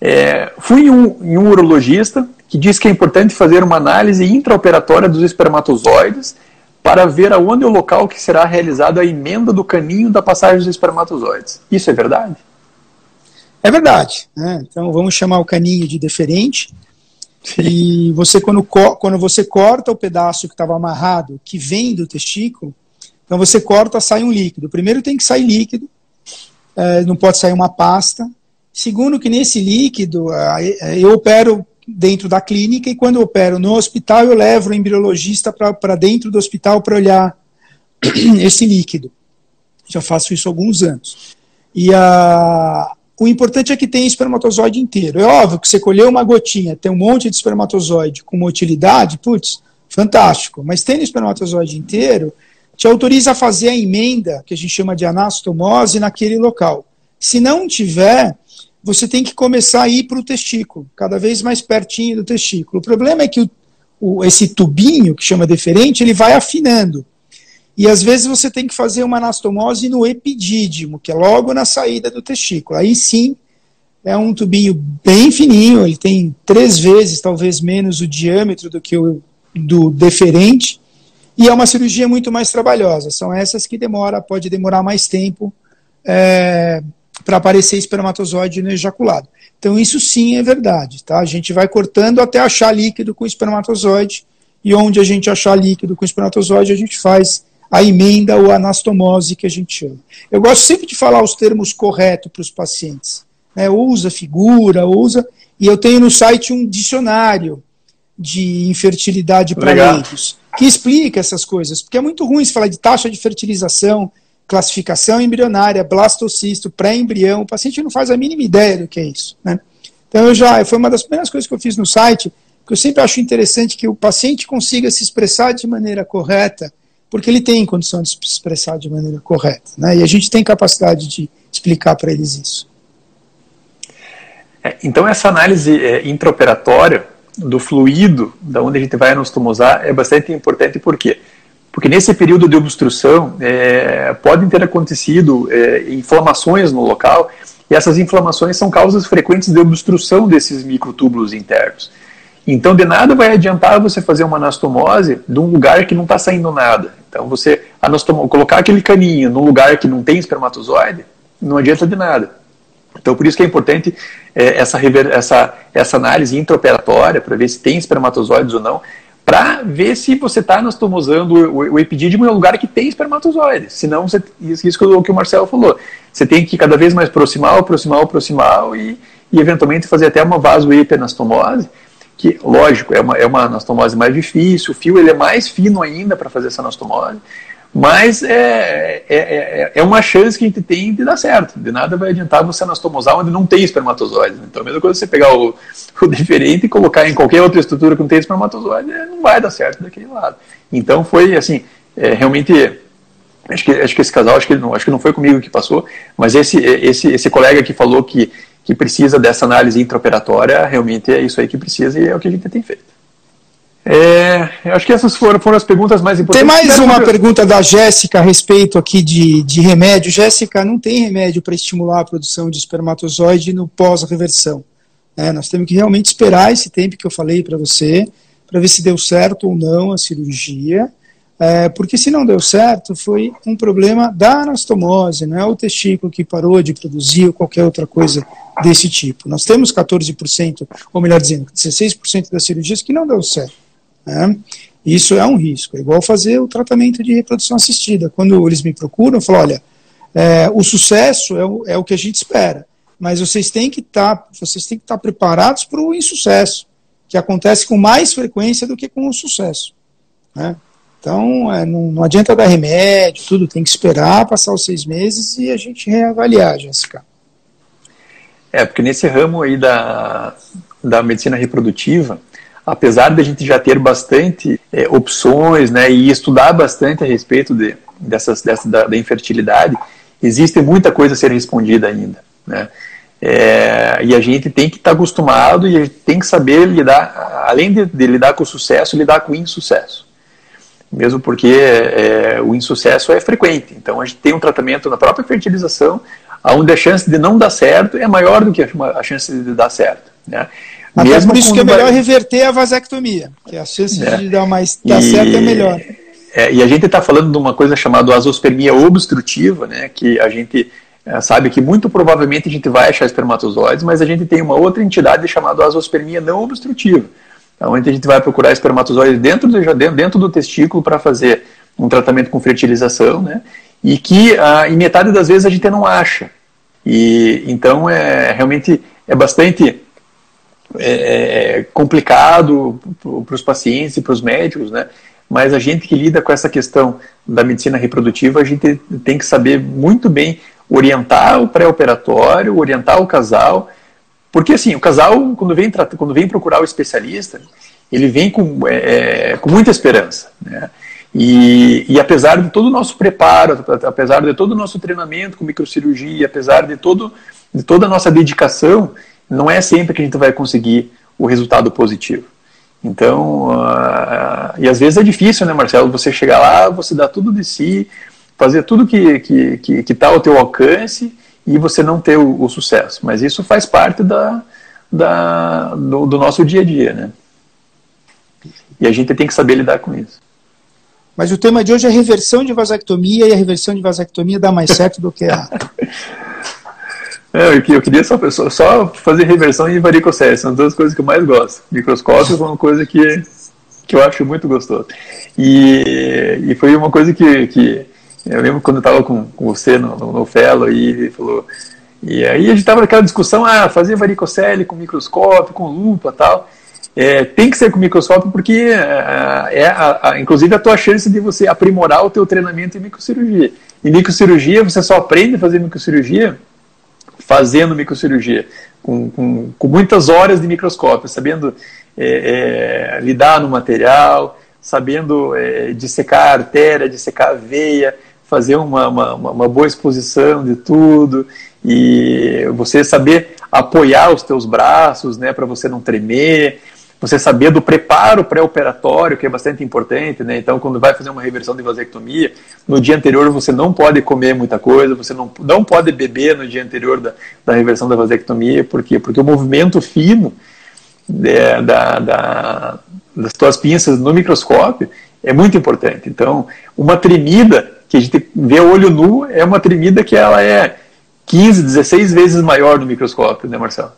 É, fui em um, em um urologista que diz que é importante fazer uma análise intraoperatória dos espermatozoides para ver aonde é o local que será realizada a emenda do caninho da passagem dos espermatozoides. Isso é verdade? É verdade. Né? Então vamos chamar o caninho de deferente. Sim. E você quando, quando você corta o pedaço que estava amarrado, que vem do testículo, então você corta, sai um líquido. Primeiro tem que sair líquido, não pode sair uma pasta. Segundo, que nesse líquido é, eu opero dentro da clínica e quando eu opero no hospital eu levo o embriologista para dentro do hospital para olhar (clears throat) esse líquido. Já faço isso há alguns anos. E a, o importante é que tem espermatozoide inteiro. É óbvio que você colheu uma gotinha, tem um monte de espermatozoide com uma utilidade, putz, fantástico. Mas tendo espermatozoide inteiro, te autoriza a fazer a emenda, que a gente chama de anastomose, naquele local. Se não tiver, você tem que começar a ir para o testículo, cada vez mais pertinho do testículo. O problema é que o, o, esse tubinho, que chama deferente, ele vai afinando. E às vezes você tem que fazer uma anastomose no epidídimo, que é logo na saída do testículo. Aí sim, é um tubinho bem fininho, ele tem três vezes, talvez menos, o diâmetro do que o do deferente, e é uma cirurgia muito mais trabalhosa. São essas que demora, pode demorar mais tempo é, para aparecer espermatozoide no ejaculado. Então isso sim é verdade, tá? A gente vai cortando até achar líquido com espermatozoide e onde a gente achar líquido com espermatozoide a gente faz a emenda ou anastomose que a gente chama. Eu gosto sempre de falar os termos corretos para os pacientes. Né? Usa figura, usa. E eu tenho no site um dicionário de infertilidade para leigos que explica essas coisas, porque é muito ruim se falar de taxa de fertilização, classificação embrionária, blastocisto, pré-embrião, o paciente não faz a mínima ideia do que é isso. Né? Então eu já, foi uma das primeiras coisas que eu fiz no site, que eu sempre acho interessante que o paciente consiga se expressar de maneira correta, porque ele tem condição de se expressar de maneira correta, né? e a gente tem capacidade de explicar para eles isso. É, então essa análise é, intraoperatória, do fluido, da onde a gente vai anostomosar, é bastante importante, por quê? Porque nesse período de obstrução é, podem ter acontecido é, inflamações no local, e essas inflamações são causas frequentes de obstrução desses microtúbulos internos. Então, de nada vai adiantar você fazer uma anastomose de um lugar que não está saindo nada. Então, você colocar aquele caninho num lugar que não tem espermatozoide, não adianta de nada. Então, por isso que é importante é, essa, essa, essa análise intraoperatória, para ver se tem espermatozoides ou não, para ver se você está anastomosando o, o, o epidídimo em um lugar que tem espermatozoides. Senão, você, isso, isso que o Marcelo falou, você tem que cada vez mais proximal, proximal, proximal e, e eventualmente fazer até uma vasoepianastomose, que, lógico, é uma, é uma anastomose mais difícil, o fio ele é mais fino ainda para fazer essa anastomose, mas é, é, é, é, uma chance que a gente tem de dar certo. De nada vai adiantar você anastomosar onde não tem espermatozoide. Então, a mesma coisa você pegar o, (laughs) o diferente e colocar em qualquer outra estrutura que não tem espermatozoide, é, não vai dar certo daquele lado. Então, foi assim, é, realmente. Acho que, acho que esse casal, acho que, não, acho que não foi comigo que passou, mas esse, esse, esse colega que falou que, que precisa dessa análise intraoperatória, realmente é isso aí que precisa e é o que a gente tem feito. É, eu acho que essas foram, foram as perguntas mais importantes. Tem mais uma pergunta da Jéssica a respeito aqui de, de remédio. Jéssica, não tem remédio para estimular a produção de espermatozoide no pós-reversão. É, nós temos que realmente esperar esse tempo que eu falei para você, para ver se deu certo ou não a cirurgia, é, porque se não deu certo, foi um problema da anastomose, não é o testículo que parou de produzir ou qualquer outra coisa desse tipo. Nós temos 14%, ou melhor dizendo, 16% das cirurgias que não deu certo. Né? Isso é um risco. É igual fazer o tratamento de reprodução assistida. Quando eles me procuram, eu falo, olha, é, o sucesso é o, é o que a gente espera, mas vocês têm que tá, estar tá preparados para o insucesso, que acontece com mais frequência do que com o sucesso. Né? Então, é, não, não, adianta dar remédio, tudo, tem que esperar passar os seis meses e a gente reavaliar, Jéssica. É, porque nesse ramo aí da, da medicina reprodutiva, apesar de a gente já ter bastante é, opções, né, e estudar bastante a respeito de, dessas, dessa, da, da infertilidade, existe muita coisa a ser respondida ainda, né. É, e a gente tem que estar tá acostumado e tem que saber lidar, além de, de lidar com o sucesso, lidar com o insucesso. Mesmo porque é, o insucesso é frequente. Então a gente tem um tratamento na própria fertilização, onde a chance de não dar certo é maior do que a chance de dar certo. Né? Até Mesmo por isso que é melhor reverter a vasectomia, que a chance é. de dar, mais, dar e... certo é melhor. É, e a gente está falando de uma coisa chamada azospermia obstrutiva, né, que a gente é, sabe que muito provavelmente a gente vai achar espermatozoides, mas a gente tem uma outra entidade chamada azospermia não obstrutiva, onde a gente vai procurar espermatozoides dentro do, dentro do testículo para fazer um tratamento com fertilização, né, e que ah, em metade das vezes a gente não acha. E então é realmente é bastante é, é complicado para os pacientes e para os médicos, né? Mas a gente que lida com essa questão da medicina reprodutiva, a gente tem que saber muito bem orientar o pré-operatório, orientar o casal, porque assim, o casal, quando vem, quando vem procurar o especialista, ele vem com, é, é, com muita esperança, né? E, e, apesar de todo o nosso preparo, apesar de todo o nosso treinamento com microcirurgia, apesar de, todo, de toda a nossa dedicação, não é sempre que a gente vai conseguir o resultado positivo. Então, uh, e às vezes é difícil, né, Marcelo? Você chegar lá, você dá tudo de si, fazer tudo que está que, que, que tá ao teu alcance e você não ter o, o sucesso. Mas isso faz parte da, da, do, do, nosso dia a dia, né? E a gente tem que saber lidar com isso. Mas o tema de hoje é reversão de vasectomia e a reversão de vasectomia dá mais certo do que a. (laughs) É, eu queria só, só fazer reversão em varicocele, são duas coisas que eu mais gosto. Microscópio é uma coisa que, que eu acho muito gostoso. E, e foi uma coisa que, que eu lembro quando eu estava com, com você no, no, no Fellow e falou. E aí a gente estava naquela discussão, ah, fazer varicocele com microscópio, com lupa tal. É, tem que ser com microscópio porque é, é a, a, inclusive a tua chance de você aprimorar o teu treinamento em microcirurgia. Em microcirurgia você só aprende a fazer microcirurgia fazendo microcirurgia, com, com, com muitas horas de microscópio, sabendo é, é, lidar no material, sabendo é, dissecar a artéria, dissecar a veia, fazer uma, uma, uma boa exposição de tudo e você saber apoiar os teus braços, né, para você não tremer, você saber do preparo pré-operatório, que é bastante importante, né? Então, quando vai fazer uma reversão de vasectomia, no dia anterior você não pode comer muita coisa, você não, não pode beber no dia anterior da, da reversão da vasectomia, por quê? Porque o movimento fino é, da, da, das tuas pinças no microscópio é muito importante. Então, uma tremida que a gente vê olho nu é uma tremida que ela é 15, 16 vezes maior no microscópio, né, Marcelo?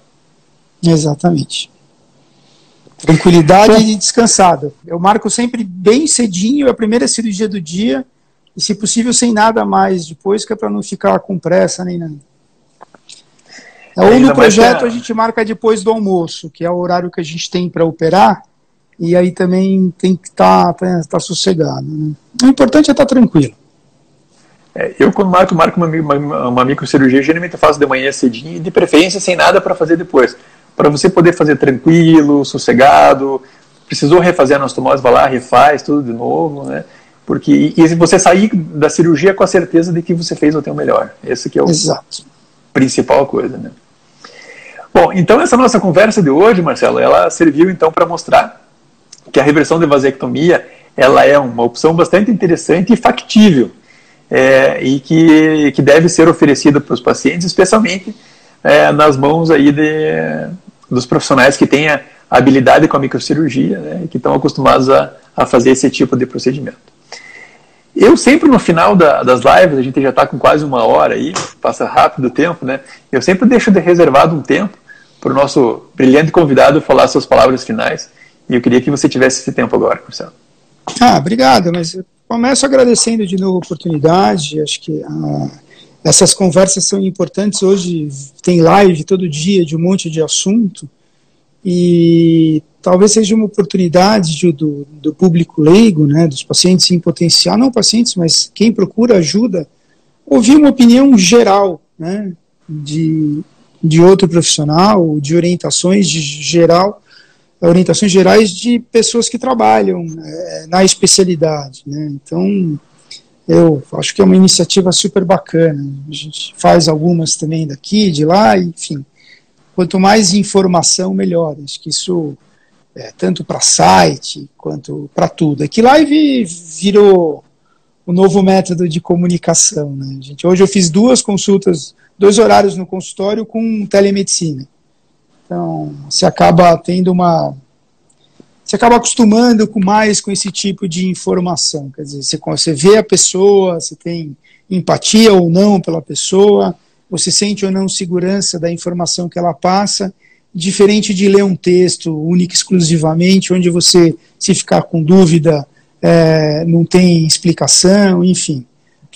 Exatamente. Tranquilidade e descansada. Eu marco sempre bem cedinho, a primeira cirurgia do dia, e se possível sem nada mais depois, que é para não ficar com pressa nem nada. É, ou no projeto a gente marca depois do almoço, que é o horário que a gente tem para operar, e aí também tem que estar tá, tá, tá sossegado. Né? O importante é estar tá tranquilo. É, eu, quando marco, marco uma, uma, uma microcirurgia, geralmente eu faço de manhã cedinho, e de preferência sem nada para fazer depois para você poder fazer tranquilo, sossegado. Precisou refazer a anastomose, vai lá, refaz tudo de novo, né? Porque e, você sair da cirurgia com a certeza de que você fez o teu melhor. Esse que é o Exato. principal coisa, né? Bom, então essa nossa conversa de hoje, Marcelo, ela serviu então para mostrar que a reversão de vasectomia ela é uma opção bastante interessante e factível é, e que, que deve ser oferecida para os pacientes, especialmente é, nas mãos aí de, dos profissionais que têm habilidade com a microcirurgia né, que estão acostumados a, a fazer esse tipo de procedimento. Eu sempre no final da, das lives, a gente já está com quase uma hora aí, passa rápido o tempo, né? Eu sempre deixo de reservado um tempo para o nosso brilhante convidado falar suas palavras finais. E eu queria que você tivesse esse tempo agora, Marcelo. Ah, obrigado, mas começo agradecendo de novo a oportunidade. Acho que a, essas conversas são importantes. Hoje tem live todo dia de um monte de assunto e talvez seja uma oportunidade de, do, do público leigo, né, dos pacientes em potencial, não pacientes, mas quem procura ajuda, ouvir uma opinião geral né, de, de outro profissional, de orientações de geral, orientações gerais de pessoas que trabalham é, na especialidade. Né? Então, eu acho que é uma iniciativa super bacana. A gente faz algumas também daqui, de lá, enfim. Quanto mais informação, melhor. Acho que isso é tanto para site quanto para tudo. É que live virou o novo método de comunicação. Né, gente? Hoje eu fiz duas consultas, dois horários no consultório com telemedicina. Então, você acaba tendo uma. Você acaba acostumando com mais com esse tipo de informação. Quer dizer, você, você vê a pessoa, você tem empatia ou não pela pessoa, você sente ou não segurança da informação que ela passa, diferente de ler um texto único exclusivamente, onde você, se ficar com dúvida, é, não tem explicação, enfim.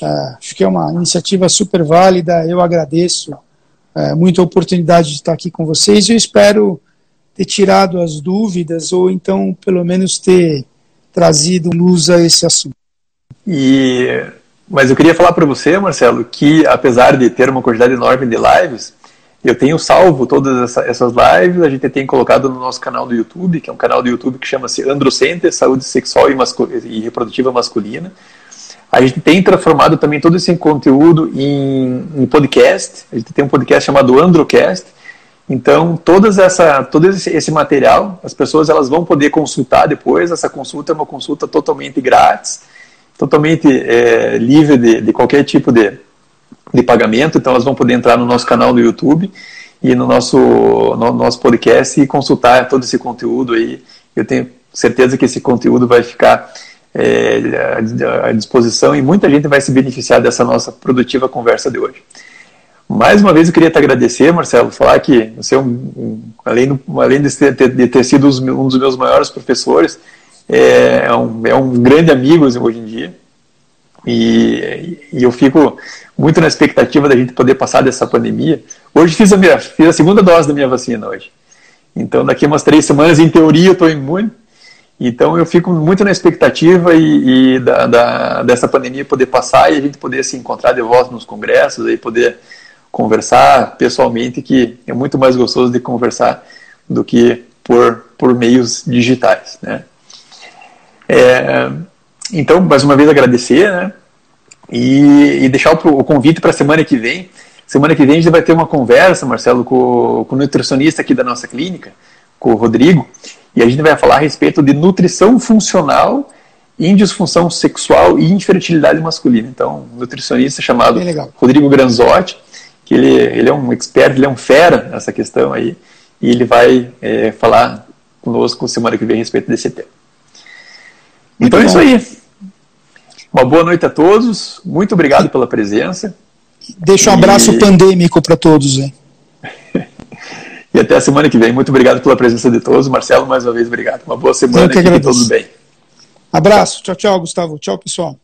É, acho que é uma iniciativa super válida, eu agradeço é, muito a oportunidade de estar aqui com vocês e eu espero ter tirado as dúvidas ou então pelo menos ter trazido luz a esse assunto. E, mas eu queria falar para você, Marcelo, que apesar de ter uma quantidade enorme de lives, eu tenho salvo todas essa, essas lives, a gente tem colocado no nosso canal do YouTube, que é um canal do YouTube que chama-se Androcenter, Saúde Sexual e, e, Reprodutiva Masculina. A gente tem transformado também todo esse conteúdo em, em, podcast. A gente tem um podcast chamado Androcast. Então, todas essa, todo esse, material, as pessoas elas vão poder consultar depois. Essa consulta é uma consulta totalmente grátis, totalmente é, livre de, de qualquer tipo de, de pagamento, então elas vão poder entrar no nosso canal do YouTube e no nosso, no nosso podcast e consultar todo esse conteúdo aí. Eu tenho certeza que esse conteúdo vai ficar é, à disposição e muita gente vai se beneficiar dessa nossa produtiva conversa de hoje. Mais uma vez eu queria te agradecer, Marcelo, falar que você é um, além, além de ter, de ter sido um dos meus maiores professores, é, é um, é um grande amigo hoje em dia. E, e, eu fico muito na expectativa da gente poder passar dessa pandemia. Hoje fiz a, minha, fiz a segunda dose da minha vacina hoje. Então daqui umas três semanas, em teoria, eu estou imune. Então eu fico muito na expectativa e, e da, da, dessa pandemia poder passar e a gente poder se encontrar de volta nos congressos e poder conversar pessoalmente, que é muito mais gostoso de conversar do que por, por meios digitais, né? É, então, mais uma vez agradecer, né? E, e deixar o, o convite para a semana que vem. Semana que vem a gente vai ter uma conversa, Marcelo, com, com o nutricionista aqui da nossa clínica, com o Rodrigo, e a gente vai falar a respeito de nutrição funcional em disfunção sexual e infertilidade masculina. Então, um nutricionista chamado Rodrigo Granzotti, que ele, ele é um expert, ele é um fera nessa questão aí, e ele vai é, falar conosco semana que vem a respeito desse tema. Muito então bom. é isso aí. Uma boa noite a todos, muito obrigado pela presença. Deixa um abraço e... pandêmico para todos. Hein? (laughs) e até a semana que vem. Muito obrigado pela presença de todos. Marcelo, mais uma vez, obrigado. Uma boa semana e que todos bem. Abraço. Tchau, tchau, Gustavo. Tchau, pessoal.